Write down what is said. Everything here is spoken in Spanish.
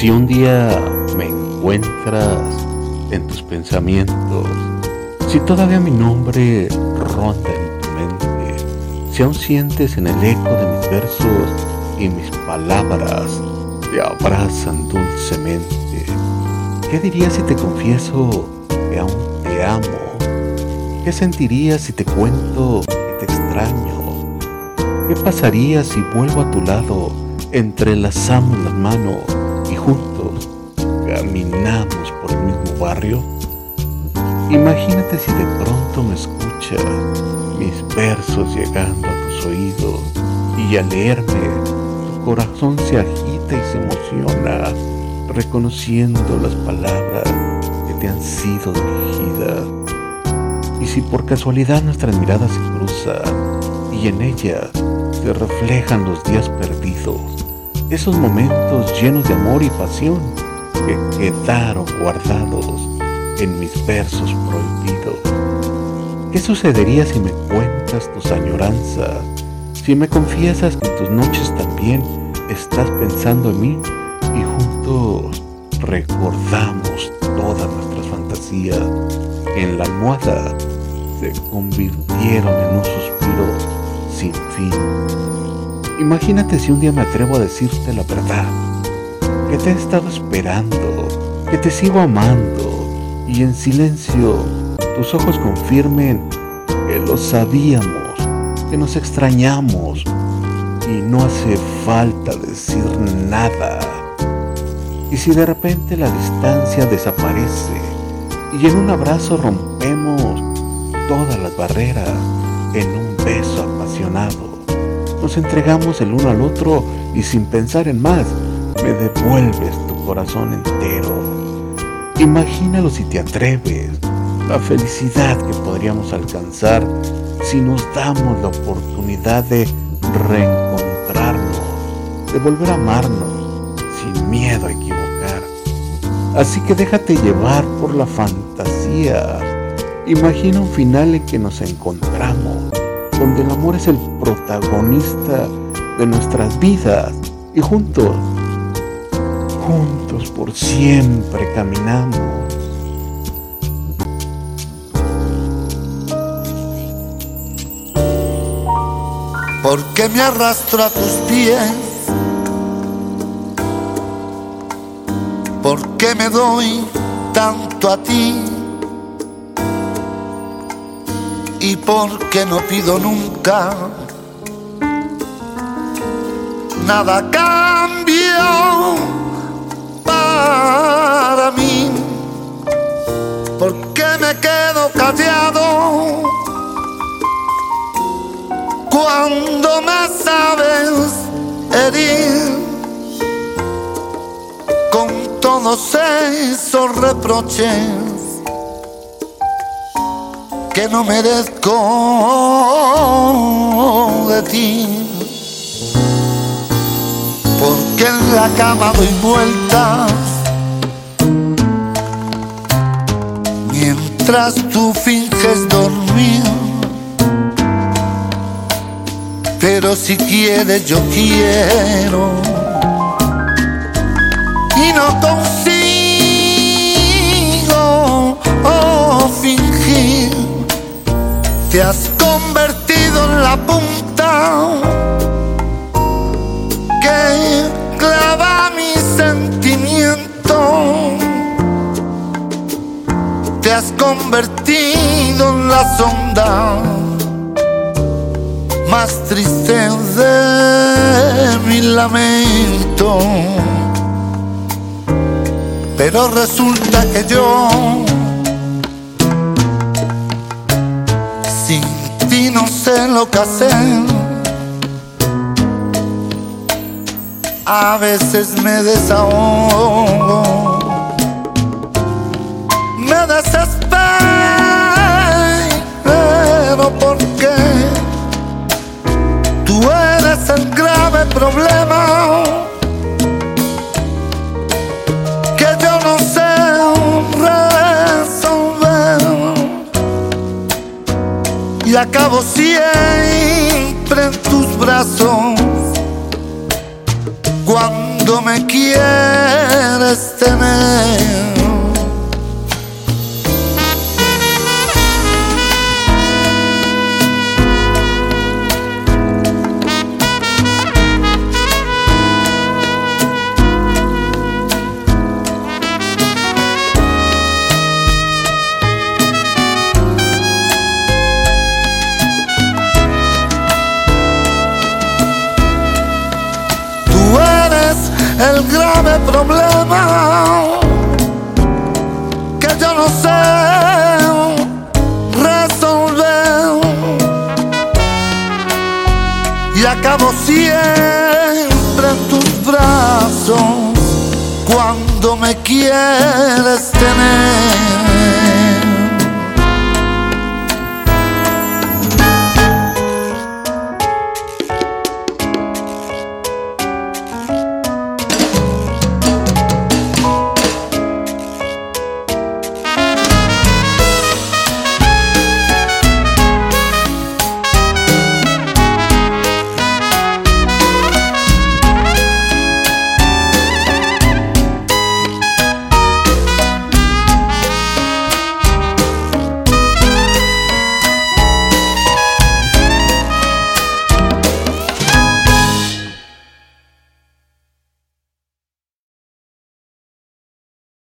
Si un día me encuentras en tus pensamientos, si todavía mi nombre ronda en tu mente, si aún sientes en el eco de mis versos y mis palabras te abrazan dulcemente, ¿qué dirías si te confieso que aún te amo? ¿Qué sentirías si te cuento que te extraño? ¿Qué pasaría si vuelvo a tu lado, entrelazamos las manos juntos caminamos por el mismo barrio? Imagínate si de pronto me escuchas mis versos llegando a tus oídos y al leerme tu corazón se agita y se emociona reconociendo las palabras que te han sido dirigidas. Y si por casualidad nuestras miradas se cruzan y en ellas se reflejan los días perdidos, esos momentos llenos de amor y pasión que quedaron guardados en mis versos prohibidos. ¿Qué sucedería si me cuentas tus añoranzas? Si me confiesas que en tus noches también estás pensando en mí y juntos recordamos todas nuestras fantasías en la almohada se convirtieron en un suspiro sin fin. Imagínate si un día me atrevo a decirte la verdad, que te he estado esperando, que te sigo amando y en silencio tus ojos confirmen que lo sabíamos, que nos extrañamos y no hace falta decir nada. Y si de repente la distancia desaparece y en un abrazo rompemos todas las barreras en un beso apasionado, nos entregamos el uno al otro y sin pensar en más, me devuelves tu corazón entero. Imagínalo si te atreves, la felicidad que podríamos alcanzar si nos damos la oportunidad de reencontrarnos, de volver a amarnos sin miedo a equivocar. Así que déjate llevar por la fantasía. Imagina un final en que nos encontramos, donde el amor es el protagonista de nuestras vidas y juntos juntos por siempre caminamos. ¿Por qué me arrastro a tus pies? ¿Por qué me doy tanto a ti? ¿Y por qué no pido nunca nada cambio? para mí. ¿Por qué me quedo callado cuando me sabes herir con todos esos reproches que no merezco de ti? porque en la cama doy vueltas mientras tú finges dormir. Pero si quieres yo quiero y no consigo Te has convertido en la punta clava mi sentimiento. Te has convertido en la sonda más triste de mi lamento. Pero resulta que yo que hacer. A veces me desahogo, me desespero porque acabo siempre en tus brazos cuando me quieres tener. Grave problema que yo no sé resolver y acabo siempre en tus brazos cuando me quieres tener.